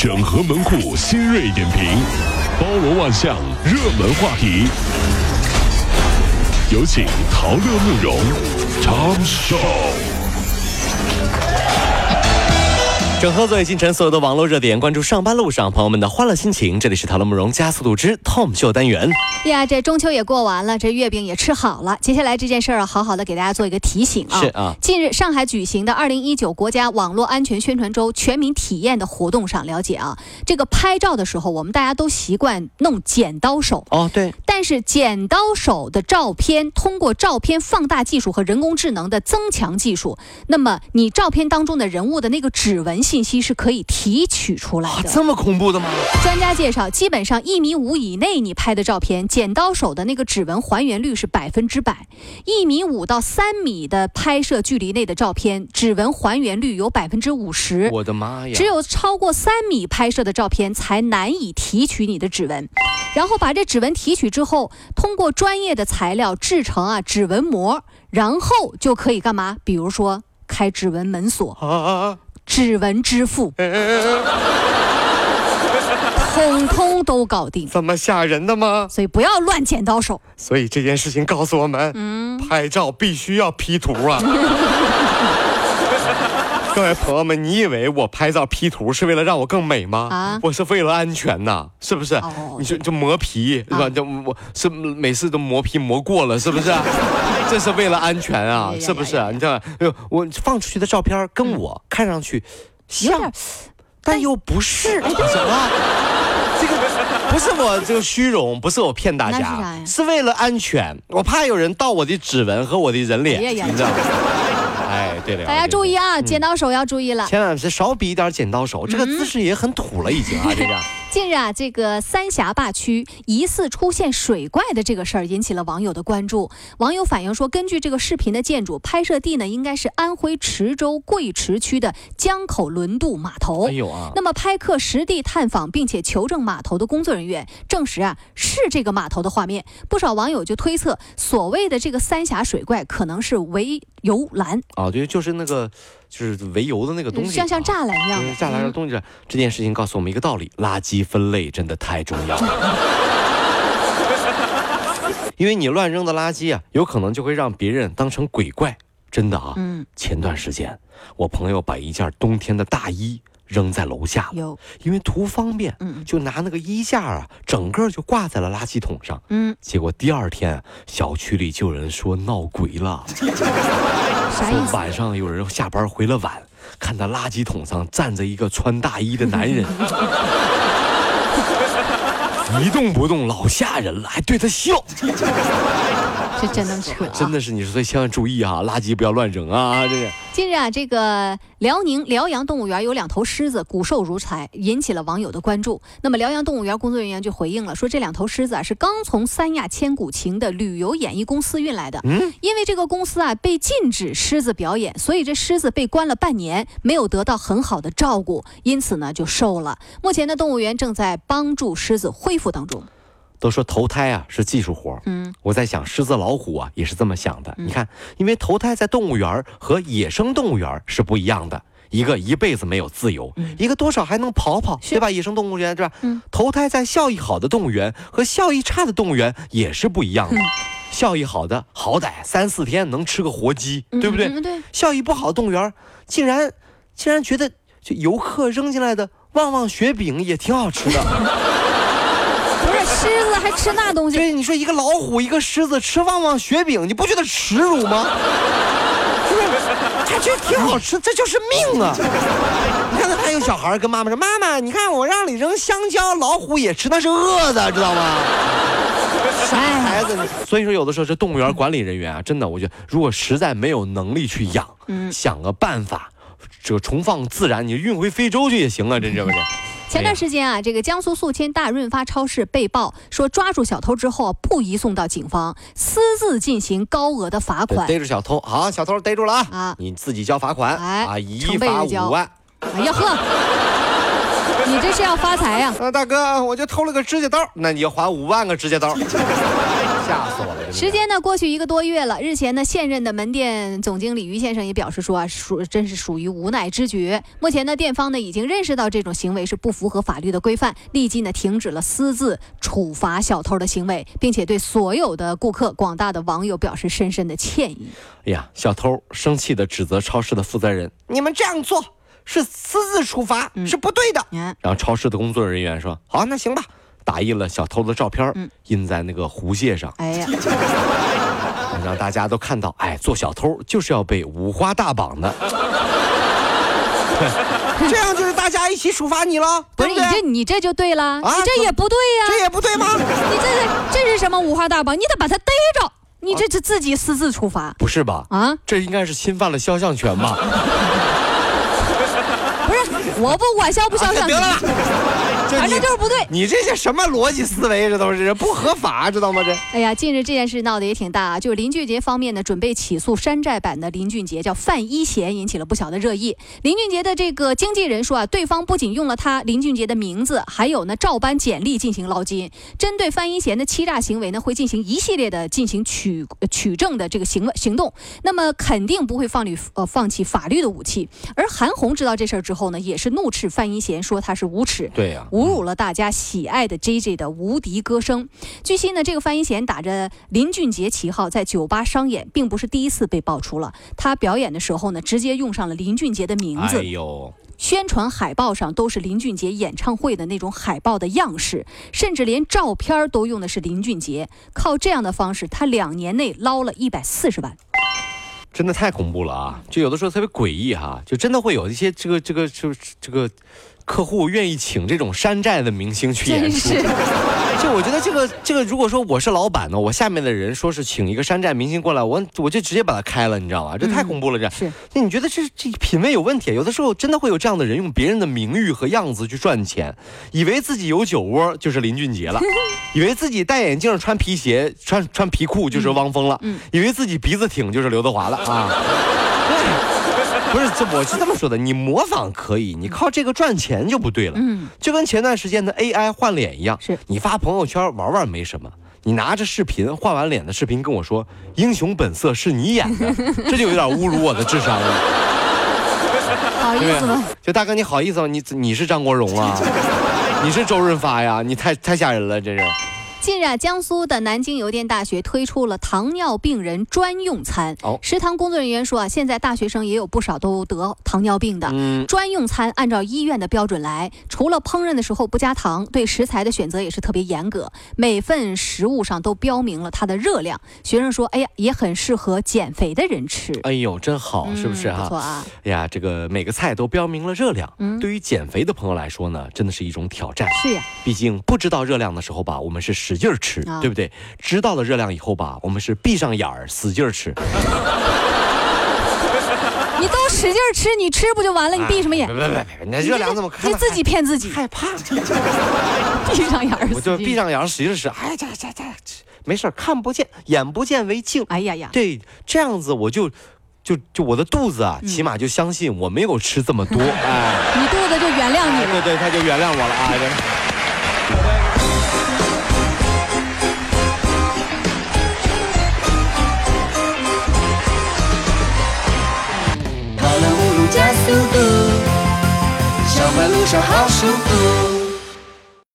整合门户新锐点评，包罗万象，热门话题。有请陶乐慕容长寿。整合最近晨所有的网络热点，关注上班路上朋友们的欢乐心情。这里是陶乐慕容加速度之 Tom 秀单元。呀，这中秋也过完了，这月饼也吃好了。接下来这件事儿，好好的给大家做一个提醒啊。是啊，近日上海举行的二零一九国家网络安全宣传周全民体验的活动上，了解啊，这个拍照的时候，我们大家都习惯弄剪刀手哦，对。但是剪刀手的照片，通过照片放大技术和人工智能的增强技术，那么你照片当中的人物的那个指纹。信息是可以提取出来的，这么恐怖的吗？专家介绍，基本上一米五以内你拍的照片，剪刀手的那个指纹还原率是百分之百；一米五到三米的拍摄距离内的照片，指纹还原率有百分之五十。我的妈呀！只有超过三米拍摄的照片才难以提取你的指纹，然后把这指纹提取之后，通过专业的材料制成啊指纹膜，然后就可以干嘛？比如说开指纹门锁。指纹支付，通通都搞定，这么吓人的吗？所以不要乱剪刀手。所以这件事情告诉我们，嗯，拍照必须要 P 图啊。各位朋友们，你以为我拍照 P 图是为了让我更美吗？啊，我是为了安全呐，是不是？哦，你说就磨皮是吧？就我是每次都磨皮磨过了，是不是？这是为了安全啊，是不是？你知道，我放出去的照片跟我看上去像，但又不是。什么？这个不是我这个虚荣，不是我骗大家，是为了安全，我怕有人盗我的指纹和我的人脸，你知道吗？哎，对了，大家注意啊，剪刀手要注意了，千万是少比一点剪刀手，这个姿势也很土了已经啊，这个。近日啊，这个三峡坝区疑似出现水怪的这个事儿引起了网友的关注。网友反映说，根据这个视频的建筑拍摄地呢，应该是安徽池州贵池区的江口轮渡码头。哎呦啊！那么拍客实地探访并且求证码头的工作人员证实啊，是这个码头的画面。不少网友就推测，所谓的这个三峡水怪可能是围游栏啊，对，就是那个。就是围油的那个东西，像像栅栏一样。栅栏的东西，这件事情告诉我们一个道理：垃圾分类真的太重要了。因为你乱扔的垃圾啊，有可能就会让别人当成鬼怪。真的啊，嗯。前段时间，我朋友把一件冬天的大衣。扔在楼下了，因为图方便，嗯，就拿那个衣架啊，整个就挂在了垃圾桶上，嗯，结果第二天小区里就有人说闹鬼了，啥意思？晚上有人下班回了晚，看到垃圾桶上站着一个穿大衣的男人，一动不动，老吓人了，还对他笑。这真能扯，真的是你说，所以千万注意啊，垃圾不要乱扔啊！这个。近日啊，这个辽宁辽阳动物园有两头狮子骨瘦如柴，引起了网友的关注。那么辽阳动物园工作人员就回应了，说这两头狮子啊是刚从三亚千古情的旅游演艺公司运来的。嗯，因为这个公司啊被禁止狮子表演，所以这狮子被关了半年，没有得到很好的照顾，因此呢就瘦了。目前呢，动物园正在帮助狮子恢复当中。都说投胎啊是技术活嗯，我在想狮子老虎啊也是这么想的。你看，因为投胎在动物园和野生动物园是不一样的，一个一辈子没有自由，一个多少还能跑跑，对吧？野生动物园是吧？嗯，投胎在效益好的动物园和效益差的动物园也是不一样的。效益好的好歹三四天能吃个活鸡，对不对？对。效益不好的动物园竟然竟然觉得就游客扔进来的旺旺雪饼也挺好吃的。吃那东西？对，你说一个老虎，一个狮子吃旺旺雪饼，你不觉得耻辱吗？是不是？还觉得挺好吃，这就是命啊！你看，那还有小孩跟妈妈说：“妈妈，你看我让你扔香蕉，老虎也吃，那是饿的，知道吗？”傻孩子，所以说有的时候这动物园管理人员啊，真的，我觉得如果实在没有能力去养，想个办法，这个重放自然，你运回非洲去也行啊，这这不是？前段时间啊，这个江苏宿迁大润发超市被曝说抓住小偷之后不移送到警方，私自进行高额的罚款。逮住小偷，好，小偷逮住了啊！啊，你自己交罚款，啊，一罚五万。哎呀呵，你这是要发财呀？啊，大哥，我就偷了个指甲刀，那你要还五万个指甲刀。吓死我了！时间呢过去一个多月了，日前呢现任的门店总经理于先生也表示说啊，属真是属于无奈之举。目前呢店方呢已经认识到这种行为是不符合法律的规范，立即呢停止了私自处罚小偷的行为，并且对所有的顾客、广大的网友表示深深的歉意。哎呀，小偷生气的指责超市的负责人：“你们这样做是私自处罚，是不对的。”然后超市的工作人员说：“好，那行吧。”打印了小偷的照片，印在那个湖蟹上。哎呀，让大家都看到，哎，做小偷就是要被五花大绑的。这样就是大家一起处罚你了，不是？你这你这就对了，你这也不对呀，这也不对吗？你这这是什么五花大绑？你得把他逮着，你这是自己私自处罚，不是吧？啊，这应该是侵犯了肖像权吧？不是，我不管肖不肖像，得了。反正就是不对，你这些什么逻辑思维？这都是不合法，知道吗？这哎呀，近日这件事闹得也挺大啊！就是林俊杰方面呢，准备起诉山寨版的林俊杰，叫范一贤，引起了不小的热议。林俊杰的这个经纪人说啊，对方不仅用了他林俊杰的名字，还有呢照搬简历进行捞金。针对范一贤的欺诈行为呢，会进行一系列的进行取取证的这个行为行动。那么肯定不会放律呃放弃法律的武器。而韩红知道这事儿之后呢，也是怒斥范一贤，说他是无耻。对呀。侮辱了大家喜爱的 J J 的无敌歌声。据悉呢，这个范一贤打着林俊杰旗号在酒吧商演，并不是第一次被爆出了。他表演的时候呢，直接用上了林俊杰的名字。哎呦！宣传海报上都是林俊杰演唱会的那种海报的样式，甚至连照片都用的是林俊杰。靠这样的方式，他两年内捞了一百四十万。真的太恐怖了啊！就有的时候特别诡异哈，就真的会有一些这个这个就这个。客户愿意请这种山寨的明星去演出。就我觉得这个这个，如果说我是老板呢，我下面的人说是请一个山寨明星过来，我我就直接把他开了，你知道吧？这太恐怖了，这是。那你觉得这这品味有问题？有的时候真的会有这样的人用别人的名誉和样子去赚钱，以为自己有酒窝就是林俊杰了，以为自己戴眼镜穿皮鞋穿穿皮裤就是汪峰了，以为自己鼻子挺就是刘德华了啊。不是，这我是这么说的，你模仿可以，你靠这个赚钱就不对了。嗯，就跟前段时间的 AI 换脸一样，是你发朋友圈玩玩没什么，你拿着视频换完脸的视频跟我说《英雄本色》是你演的，这就有点侮辱我的智商了。好意思吗？就大哥，你好意思吗？你你是张国荣啊？你是周润发呀？你太太吓人了，这是。近日啊，江苏的南京邮电大学推出了糖尿病人专用餐。哦，食堂工作人员说啊，现在大学生也有不少都得糖尿病的。嗯，专用餐按照医院的标准来，除了烹饪的时候不加糖，对食材的选择也是特别严格，每份食物上都标明了它的热量。学生说，哎呀，也很适合减肥的人吃。哎呦，真好，是不是哈？不错啊。哎呀，这个每个菜都标明了热量。嗯，对于减肥的朋友来说呢，真的是一种挑战。是呀，毕竟不知道热量的时候吧，我们是使劲吃，对不对？知道了热量以后吧，我们是闭上眼儿使劲吃。你都使劲吃，你吃不就完了？你闭什么眼？别别别！那热量怎么？你自己骗自己。害怕。闭上眼儿。我就闭上眼儿使劲吃。哎，这这这，没事看不见，眼不见为净。哎呀呀！对，这样子我就就就我的肚子啊，起码就相信我没有吃这么多。哎，你肚子就原谅你了。对对，他就原谅我了啊。加速度，上班路上好舒服。